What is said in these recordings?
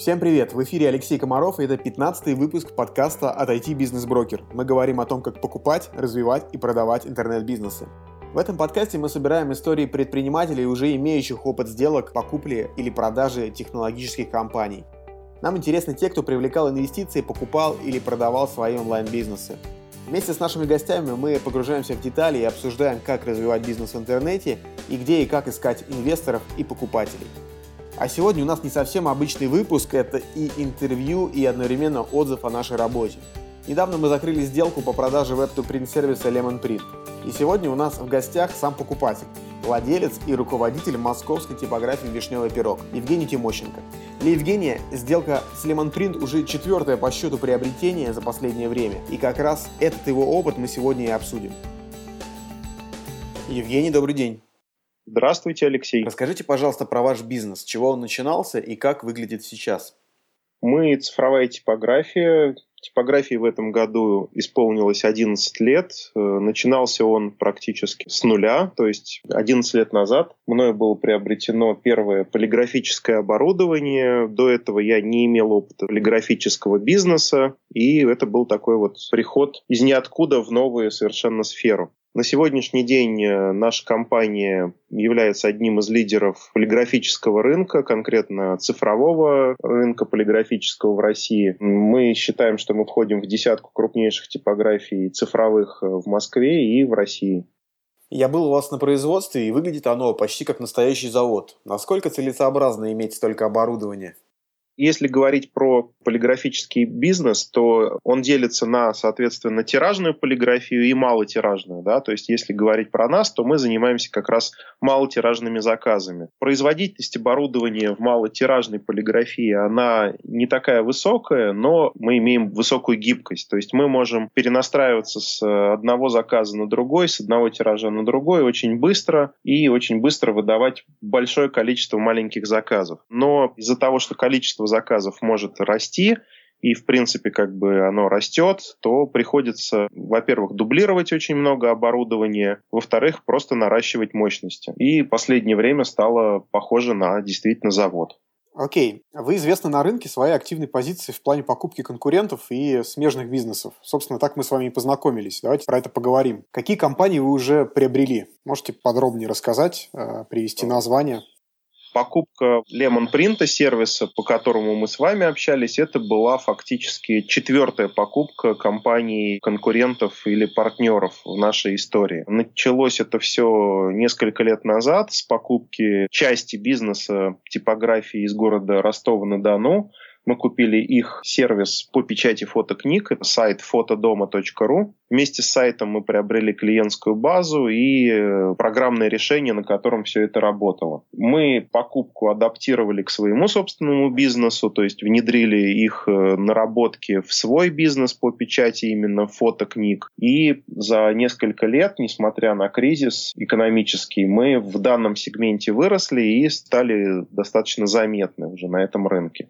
Всем привет! В эфире Алексей Комаров, и это 15 выпуск подкаста от IT Business Broker. Мы говорим о том, как покупать, развивать и продавать интернет-бизнесы. В этом подкасте мы собираем истории предпринимателей, уже имеющих опыт сделок, покупки или продажи технологических компаний. Нам интересны те, кто привлекал инвестиции, покупал или продавал свои онлайн-бизнесы. Вместе с нашими гостями мы погружаемся в детали и обсуждаем, как развивать бизнес в интернете и где и как искать инвесторов и покупателей. А сегодня у нас не совсем обычный выпуск, это и интервью, и одновременно отзыв о нашей работе. Недавно мы закрыли сделку по продаже веб-to-print сервиса Lemon Print. И сегодня у нас в гостях сам покупатель, владелец и руководитель московской типографии «Вишневый пирог» Евгений Тимощенко. Для Евгения сделка с Lemon Print уже четвертое по счету приобретение за последнее время. И как раз этот его опыт мы сегодня и обсудим. Евгений, добрый день. Здравствуйте, Алексей. Расскажите, пожалуйста, про ваш бизнес. С чего он начинался и как выглядит сейчас? Мы цифровая типография. Типографии в этом году исполнилось 11 лет. Э, начинался он практически с нуля, то есть 11 лет назад мною было приобретено первое полиграфическое оборудование. До этого я не имел опыта полиграфического бизнеса, и это был такой вот приход из ниоткуда в новую совершенно сферу. На сегодняшний день э, наша компания является одним из лидеров полиграфического рынка, конкретно цифрового рынка полиграфического в России. Мы считаем, что мы входим в десятку крупнейших типографий цифровых э, в Москве и в России. Я был у вас на производстве, и выглядит оно почти как настоящий завод. Насколько целесообразно иметь столько оборудования? Если говорить про полиграфический бизнес, то он делится на, соответственно, тиражную полиграфию и малотиражную. Да? То есть, если говорить про нас, то мы занимаемся как раз малотиражными заказами. Производительность оборудования в малотиражной полиграфии, она не такая высокая, но мы имеем высокую гибкость. То есть, мы можем перенастраиваться с одного заказа на другой, с одного тиража на другой очень быстро и очень быстро выдавать большое количество маленьких заказов. Но из-за того, что количество заказов может расти, и, в принципе, как бы оно растет, то приходится, во-первых, дублировать очень много оборудования, во-вторых, просто наращивать мощности. И последнее время стало похоже на действительно завод. Окей. Вы известны на рынке своей активной позиции в плане покупки конкурентов и смежных бизнесов. Собственно, так мы с вами и познакомились. Давайте про это поговорим. Какие компании вы уже приобрели? Можете подробнее рассказать, э, привести названия? Покупка Lemon Print, сервиса, по которому мы с вами общались, это была фактически четвертая покупка компаний конкурентов или партнеров в нашей истории. Началось это все несколько лет назад с покупки части бизнеса типографии из города Ростова-на-Дону мы купили их сервис по печати фотокниг, сайт фотодома.ру. Вместе с сайтом мы приобрели клиентскую базу и э, программное решение, на котором все это работало. Мы покупку адаптировали к своему собственному бизнесу, то есть внедрили их э, наработки в свой бизнес по печати именно фотокниг. И за несколько лет, несмотря на кризис экономический, мы в данном сегменте выросли и стали достаточно заметны уже на этом рынке.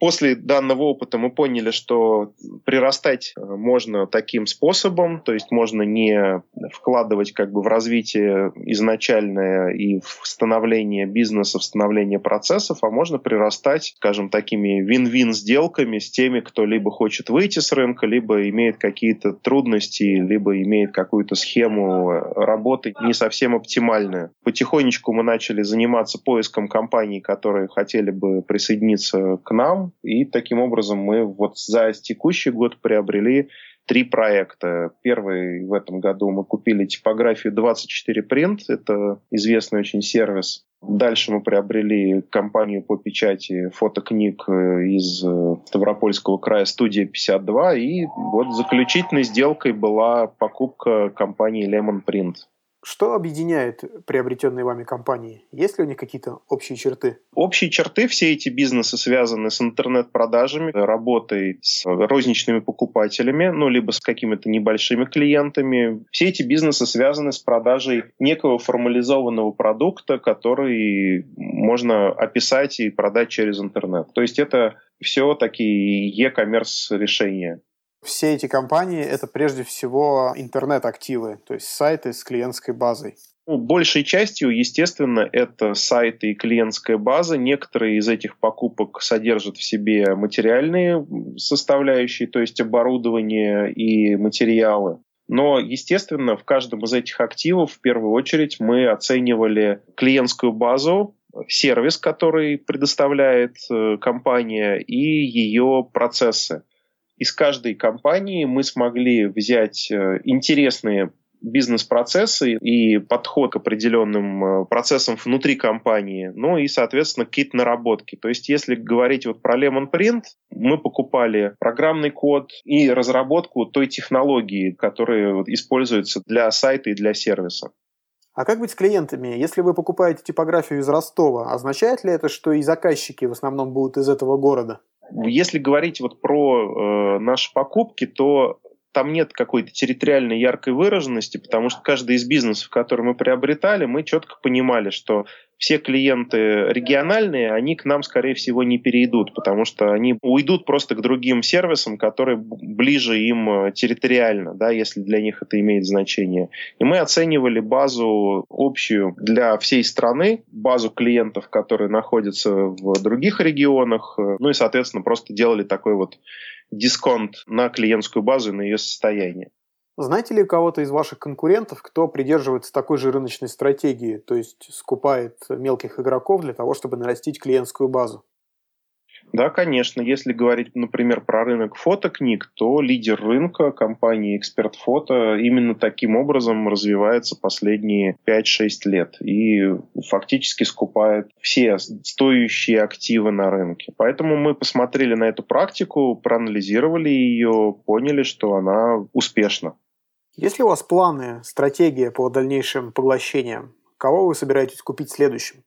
После данного опыта мы поняли, что прирастать э, можно таким способом, то есть можно не вкладывать как бы в развитие изначальное и в становление бизнеса, в становление процессов, а можно прирастать, скажем, такими вин-вин сделками с теми, кто либо хочет выйти с рынка, либо имеет какие-то трудности, либо имеет какую-то схему работы не совсем оптимальную. Потихонечку мы начали заниматься поиском компаний, которые хотели бы присоединиться к нам, и таким образом мы вот за текущий год приобрели три проекта. Первый в этом году мы купили типографию 24 Print, это известный очень сервис. Дальше мы приобрели компанию по печати фотокниг э, из э, Ставропольского края «Студия 52». И вот заключительной сделкой была покупка компании Lemon Print. Что объединяет приобретенные вами компании? Есть ли у них какие-то общие черты? Общие черты, все эти бизнесы связаны с интернет-продажами, работой с розничными покупателями, ну, либо с какими-то небольшими клиентами. Все эти бизнесы связаны с продажей некого формализованного продукта, который можно описать и продать через интернет. То есть это все такие e-commerce решения. Все эти компании — это прежде всего интернет-активы, то есть сайты с клиентской базой. Ну, большей частью, естественно, это сайты и клиентская база. Некоторые из этих покупок содержат в себе материальные составляющие, то есть оборудование и материалы. Но, естественно, в каждом из этих активов в первую очередь мы оценивали клиентскую базу, сервис, который предоставляет э, компания, и ее процессы. Из каждой компании мы смогли взять э, интересные бизнес-процессы и подход к определенным э, процессам внутри компании, ну и, соответственно, какие-то наработки. То есть, если говорить вот про Lemon Print, мы покупали программный код и разработку той технологии, которая используется для сайта и для сервиса. А как быть с клиентами? Если вы покупаете типографию из Ростова, означает ли это, что и заказчики в основном будут из этого города? Если говорить вот про э, наши покупки, то там нет какой-то территориальной яркой выраженности, потому что каждый из бизнесов, который мы приобретали, мы четко понимали, что все клиенты региональные, они к нам, скорее всего, не перейдут, потому что они уйдут просто к другим сервисам, которые ближе им э, территориально, да, если для них это имеет значение. И мы оценивали базу общую для всей страны, базу клиентов, которые находятся в других регионах, э, ну и, соответственно, просто делали такой вот дисконт на клиентскую базу и на ее состояние. Знаете ли у кого-то из ваших конкурентов, кто придерживается такой же рыночной стратегии, то есть скупает мелких игроков для того, чтобы нарастить клиентскую базу? Да, конечно. Если говорить, например, про рынок фотокниг, то лидер рынка, компания «Эксперт Фото», именно таким образом развивается последние 5-6 лет и фактически скупает все стоящие активы на рынке. Поэтому мы посмотрели на эту практику, проанализировали ее, поняли, что она успешна. Есть ли у вас планы, стратегия по дальнейшим поглощениям? Кого вы собираетесь купить следующим?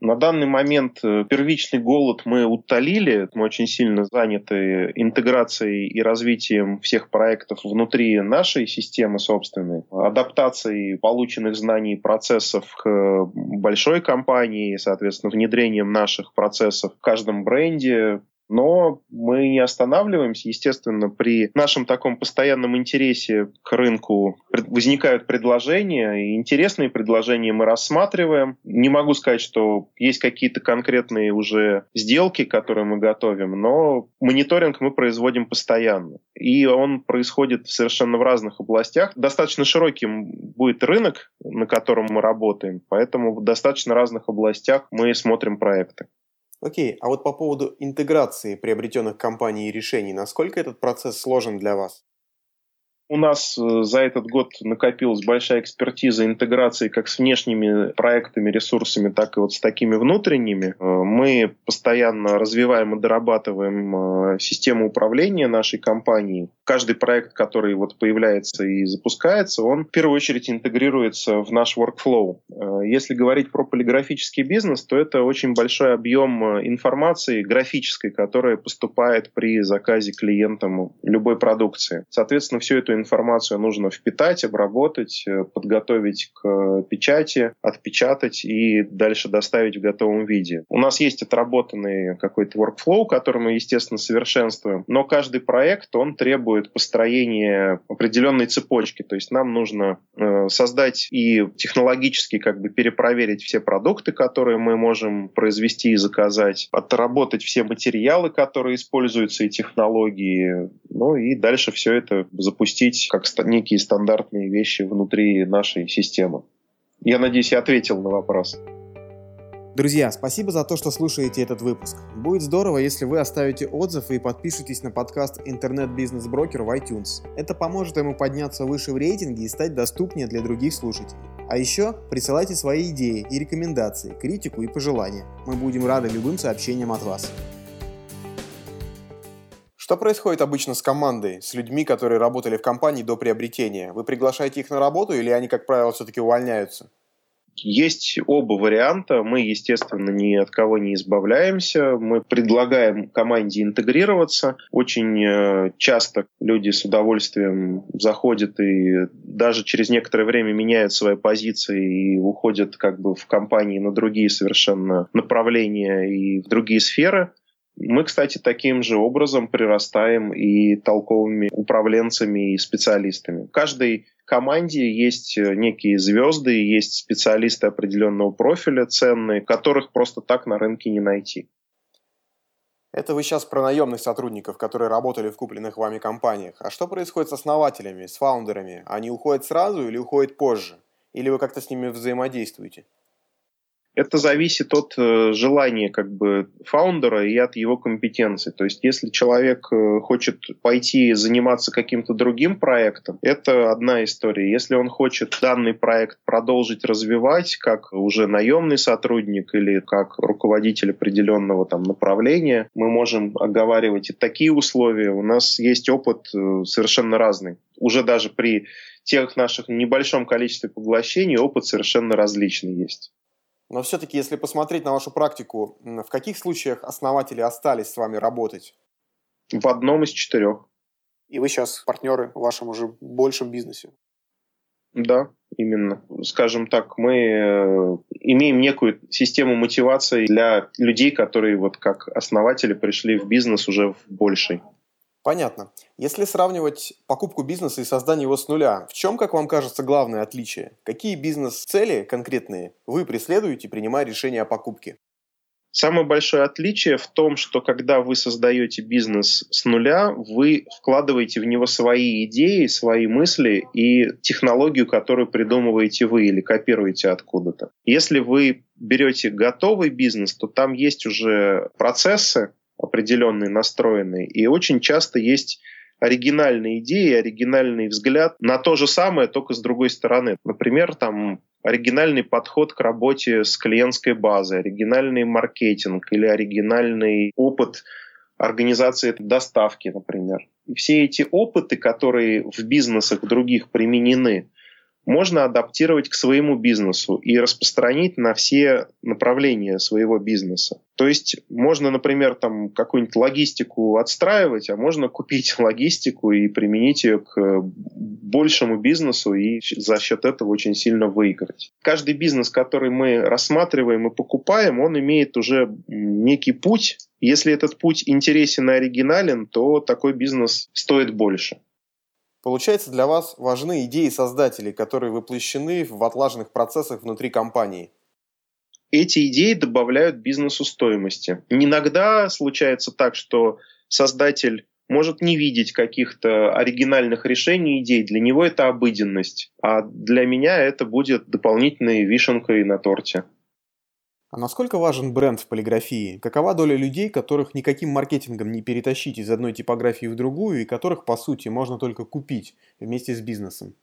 На данный момент э, первичный голод мы утолили. Мы очень сильно заняты интеграцией и развитием всех проектов внутри нашей системы собственной, адаптацией полученных знаний и процессов к большой компании, соответственно, внедрением наших процессов в каждом бренде, но мы не останавливаемся. Естественно, при нашем таком постоянном интересе к рынку возникают предложения, и интересные предложения мы рассматриваем. Не могу сказать, что есть какие-то конкретные уже сделки, которые мы готовим, но мониторинг мы производим постоянно. И он происходит совершенно в разных областях. Достаточно широким будет рынок, на котором мы работаем, поэтому в достаточно разных областях мы смотрим проекты. Окей, а вот по поводу интеграции приобретенных компаний и решений, насколько этот процесс сложен для вас? У нас э, за этот год накопилась большая экспертиза интеграции как с внешними проектами, ресурсами, так и вот с такими внутренними. Э, мы постоянно развиваем и дорабатываем э, систему управления нашей компании. Каждый проект, который вот появляется и запускается, он в первую очередь интегрируется в наш workflow. Если говорить про полиграфический бизнес, то это очень большой объем информации графической, которая поступает при заказе клиентам любой продукции. Соответственно, всю эту информацию нужно впитать, обработать, э, подготовить к печати, отпечатать и дальше доставить в готовом виде. У нас есть отработанный какой-то workflow, который мы, естественно, совершенствуем, но каждый проект, он требует построения определенной цепочки, то есть нам нужно э, создать и технологически как бы перепроверить все продукты, которые мы можем произвести и заказать, отработать все материалы, которые используются и технологии, ну и дальше все это запустить запустить как некие стандартные вещи внутри нашей системы. Я надеюсь, я ответил на вопрос. Друзья, спасибо за то, что слушаете этот выпуск. Будет здорово, если вы оставите отзыв и подпишитесь на подкаст «Интернет-бизнес-брокер» в iTunes. Это поможет ему подняться выше в рейтинге и стать доступнее для других слушателей. А еще присылайте свои идеи и рекомендации, критику и пожелания. Мы будем рады любым сообщениям от вас. Что происходит обычно с командой, с людьми, которые работали в компании до приобретения? Вы приглашаете их на работу или они, как правило, все-таки увольняются? Есть оба варианта. Мы, естественно, ни от кого не избавляемся. Мы предлагаем команде интегрироваться. Очень э, часто люди с удовольствием заходят и даже через некоторое время меняют свои позиции и уходят как бы в компании на другие совершенно направления и в другие сферы. Мы, кстати, таким же образом прирастаем и толковыми управленцами и специалистами. В каждой команде есть э, некие звезды, есть специалисты определенного профиля ценные, которых просто так на рынке не найти. Это вы сейчас про наемных сотрудников, которые работали в купленных вами компаниях. А что происходит с основателями, с фаундерами? Они уходят сразу или уходят позже? Или вы как-то с ними взаимодействуете? Это зависит от э, желания как бы фаундера и от его компетенции. То есть, если человек э, хочет пойти заниматься каким-то другим проектом, это одна история. Если он хочет данный проект продолжить развивать как уже наемный сотрудник или как руководитель определенного там направления, мы можем оговаривать и такие условия. У нас есть опыт э, совершенно разный. Уже даже при тех наших небольшом количестве поглощений опыт совершенно различный есть. Но все-таки, если посмотреть на вашу практику, в каких случаях основатели остались с вами работать? В одном из четырех. И вы сейчас партнеры в вашем уже большем бизнесе? Да, именно. Скажем так, мы э, имеем некую систему мотивации для людей, которые вот как основатели пришли в бизнес уже в больший. Понятно. Если сравнивать покупку бизнеса и создание его с нуля, в чем, как вам кажется, главное отличие? Какие бизнес-цели конкретные вы преследуете, принимая решение о покупке? Самое большое отличие в том, что когда вы создаете бизнес с нуля, вы вкладываете в него свои идеи, свои мысли и технологию, которую придумываете вы или копируете откуда-то. Если вы берете готовый бизнес, то там есть уже процессы, определенные, настроенные. И очень часто есть оригинальные идеи, оригинальный взгляд на то же самое, только с другой стороны. Например, там оригинальный подход к работе с клиентской базой, оригинальный маркетинг или оригинальный опыт организации доставки, например. И все эти опыты, которые в бизнесах других применены, можно адаптировать к своему бизнесу и распространить на все направления своего бизнеса. То есть можно, например, там какую-нибудь логистику отстраивать, а можно купить логистику и применить ее к большему бизнесу и за счет этого очень сильно выиграть. Каждый бизнес, который мы рассматриваем и покупаем, он имеет уже некий путь. Если этот путь интересен и оригинален, то такой бизнес стоит больше. Получается, для вас важны идеи создателей, которые воплощены в отлаженных процессах внутри компании. Эти идеи добавляют бизнесу стоимости. Иногда случается так, что создатель может не видеть каких-то оригинальных решений, идей. Для него это обыденность. А для меня это будет дополнительной вишенкой на торте. А насколько важен бренд в полиграфии? Какова доля людей, которых никаким маркетингом не перетащить из одной типографии в другую и которых, по сути, можно только купить вместе с бизнесом?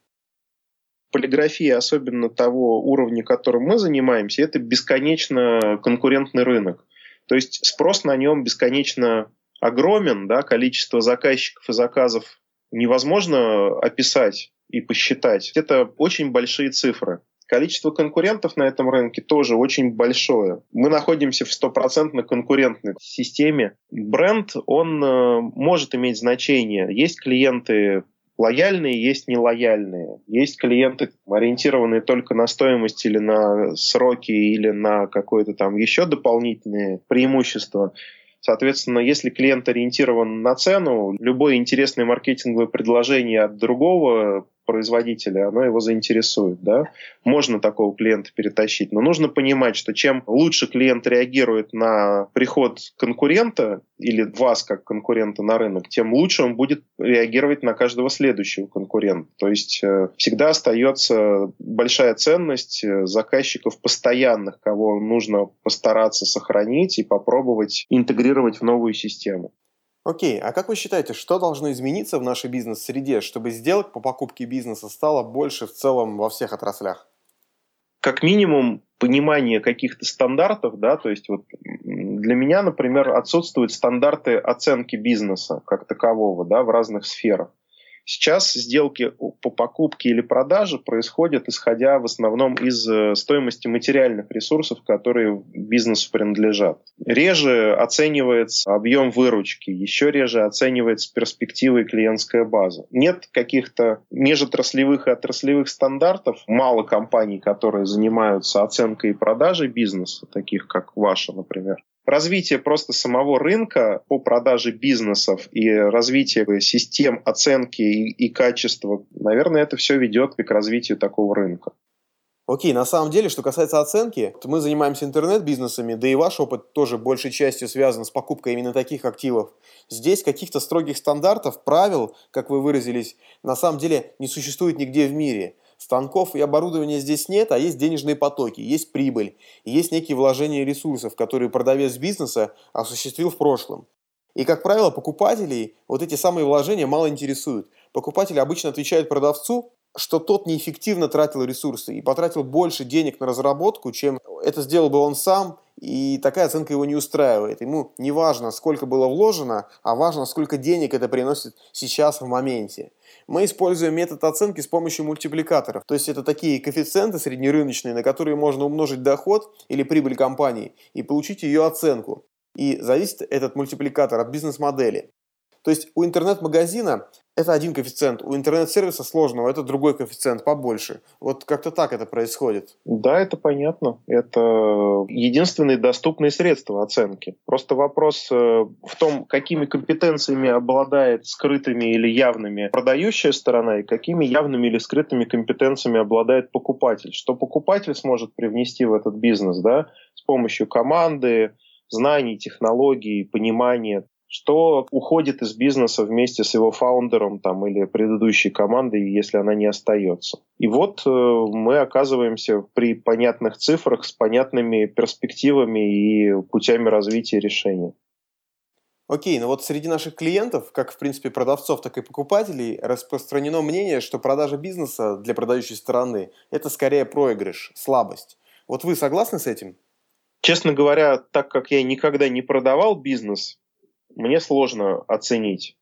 Полиграфия, особенно того уровня, которым мы занимаемся, это бесконечно конкурентный рынок. То есть спрос на нем бесконечно огромен, да, количество заказчиков и заказов невозможно описать и посчитать. Это очень большие цифры. Количество конкурентов на этом рынке тоже очень большое. Мы находимся в стопроцентно конкурентной системе. Бренд, он э, может иметь значение. Есть клиенты лояльные, есть нелояльные. Есть клиенты, ориентированные только на стоимость или на сроки, или на какое-то там еще дополнительные преимущества. Соответственно, если клиент ориентирован на цену, любое интересное маркетинговое предложение от другого производителя, оно его заинтересует. Да? Можно такого клиента перетащить, но нужно понимать, что чем лучше клиент реагирует на приход конкурента или вас как конкурента на рынок, тем лучше он будет реагировать на каждого следующего конкурента. То есть э, всегда остается большая ценность э, заказчиков постоянных, кого нужно постараться сохранить и попробовать интегрировать в новую систему. Окей, а как вы считаете, что должно измениться в нашей бизнес-среде, чтобы сделок по покупке бизнеса стало больше в целом во всех отраслях? Как минимум понимание каких-то стандартов, да, то есть вот для меня, например, отсутствуют стандарты оценки бизнеса как такового, да, в разных сферах. Сейчас сделки по покупке или продаже происходят исходя в основном из э, стоимости материальных ресурсов, которые бизнесу принадлежат. Реже оценивается объем выручки, еще реже оценивается перспективы и клиентская база. Нет каких-то межотраслевых и отраслевых стандартов, мало компаний, которые занимаются оценкой и продажей бизнеса, таких как ваша, например. Развитие просто самого рынка по продаже бизнесов и развитие систем оценки и, и качества, наверное, это все ведет к развитию такого рынка. Окей, на самом деле, что касается оценки, то мы занимаемся интернет-бизнесами, да и ваш опыт тоже большей частью связан с покупкой именно таких активов. Здесь каких-то строгих стандартов, правил, как вы выразились, на самом деле не существует нигде в мире. Станков и оборудования здесь нет, а есть денежные потоки, есть прибыль, есть некие вложения ресурсов, которые продавец бизнеса осуществил в прошлом. И, как правило, покупателей вот эти самые вложения мало интересуют. Покупатель обычно отвечает продавцу, что тот неэффективно тратил ресурсы и потратил больше денег на разработку, чем это сделал бы он сам, и такая оценка его не устраивает. Ему не важно, сколько было вложено, а важно, сколько денег это приносит сейчас в моменте. Мы используем метод оценки с помощью мультипликаторов. То есть это такие коэффициенты среднерыночные, на которые можно умножить доход или прибыль компании и получить ее оценку. И зависит этот мультипликатор от бизнес-модели. То есть у интернет-магазина это один коэффициент, у интернет-сервиса сложного это другой коэффициент, побольше. Вот как-то так это происходит. Да, это понятно. Это единственные доступные средства оценки. Просто вопрос э, в том, какими компетенциями обладает скрытыми или явными продающая сторона и какими явными или скрытыми компетенциями обладает покупатель. Что покупатель сможет привнести в этот бизнес да, с помощью команды, знаний, технологий, понимания что уходит из бизнеса вместе с его фаундером там, или предыдущей командой, если она не остается. И вот э, мы оказываемся при понятных цифрах с понятными перспективами и путями развития решения. Окей, но вот среди наших клиентов, как в принципе продавцов, так и покупателей, распространено мнение, что продажа бизнеса для продающей стороны – это скорее проигрыш, слабость. Вот вы согласны с этим? Честно говоря, так как я никогда не продавал бизнес, мне сложно оценить.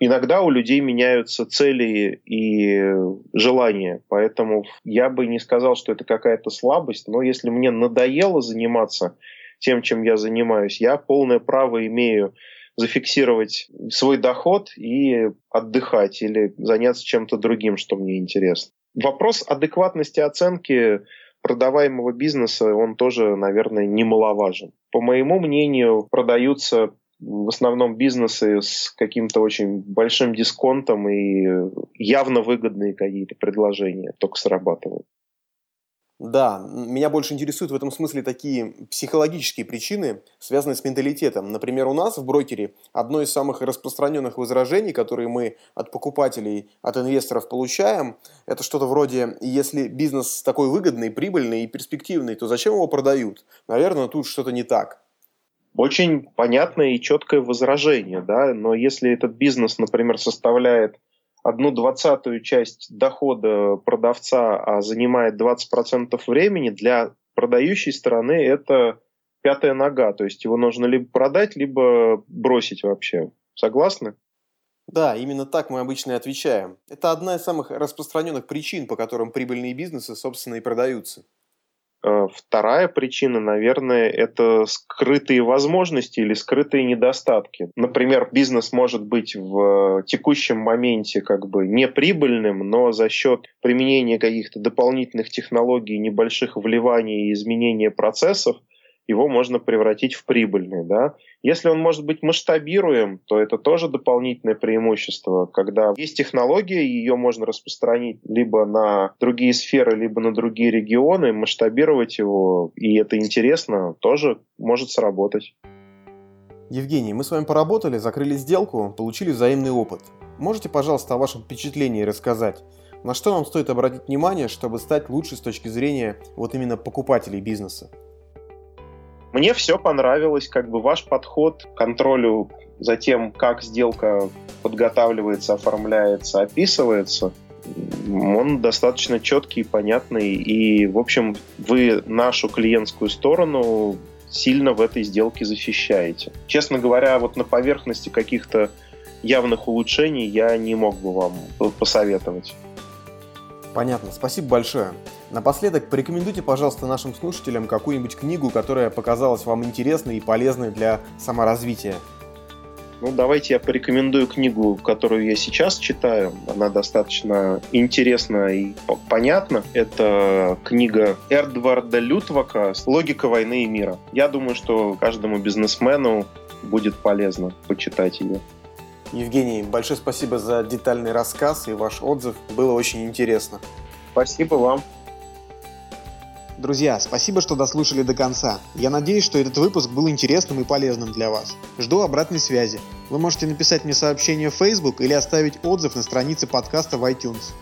Иногда у людей меняются цели и желания, поэтому я бы не сказал, что это какая-то слабость, но если мне надоело заниматься тем, чем я занимаюсь, я полное право имею зафиксировать свой доход и отдыхать или заняться чем-то другим, что мне интересно. Вопрос адекватности оценки продаваемого бизнеса, он тоже, наверное, немаловажен. По моему мнению, продаются в основном бизнесы с каким-то очень большим дисконтом и явно выгодные какие-то предложения только срабатывают. Да, меня больше интересуют в этом смысле такие психологические причины, связанные с менталитетом. Например, у нас в брокере одно из самых распространенных возражений, которые мы от покупателей, от инвесторов получаем, это что-то вроде, если бизнес такой выгодный, прибыльный и перспективный, то зачем его продают? Наверное, тут что-то не так очень понятное и четкое возражение, да, но если этот бизнес, например, составляет одну двадцатую часть дохода продавца, а занимает 20% времени, для продающей стороны это пятая нога, то есть его нужно либо продать, либо бросить вообще. Согласны? Да, именно так мы обычно и отвечаем. Это одна из самых распространенных причин, по которым прибыльные бизнесы, собственно, и продаются. Э, вторая причина, наверное, это скрытые возможности или скрытые недостатки. Например, бизнес может быть в текущем моменте как бы неприбыльным, но за счет применения каких-то дополнительных технологий, небольших вливаний и изменения процессов – его можно превратить в прибыльный. Да? Если он может быть масштабируем, то это тоже дополнительное преимущество, когда есть технология, ее можно распространить либо на другие сферы, либо на другие регионы, масштабировать его, и это интересно, тоже может сработать. Евгений, мы с вами поработали, закрыли сделку, получили взаимный опыт. Можете, пожалуйста, о вашем впечатлении рассказать? На что нам стоит обратить внимание, чтобы стать лучше с точки зрения вот именно покупателей бизнеса? Мне все понравилось, как бы ваш подход к контролю за тем, как сделка подготавливается, оформляется, описывается, он достаточно четкий и понятный. И, в общем, вы нашу клиентскую сторону сильно в этой сделке защищаете. Честно говоря, вот на поверхности каких-то явных улучшений я не мог бы вам посоветовать. Понятно, спасибо большое. Напоследок, порекомендуйте, пожалуйста, нашим слушателям какую-нибудь книгу, которая показалась вам интересной и полезной для саморазвития. Ну, давайте я порекомендую книгу, которую я сейчас читаю. Она достаточно интересна и понятна. Это книга Эрдварда Лютвака «Логика войны и мира». Я думаю, что каждому бизнесмену будет полезно почитать ее. Евгений, большое спасибо за детальный рассказ и ваш отзыв. Было очень интересно. Спасибо вам. Друзья, спасибо, что дослушали до конца. Я надеюсь, что этот выпуск был интересным и полезным для вас. Жду обратной связи. Вы можете написать мне сообщение в Facebook или оставить отзыв на странице подкаста в iTunes.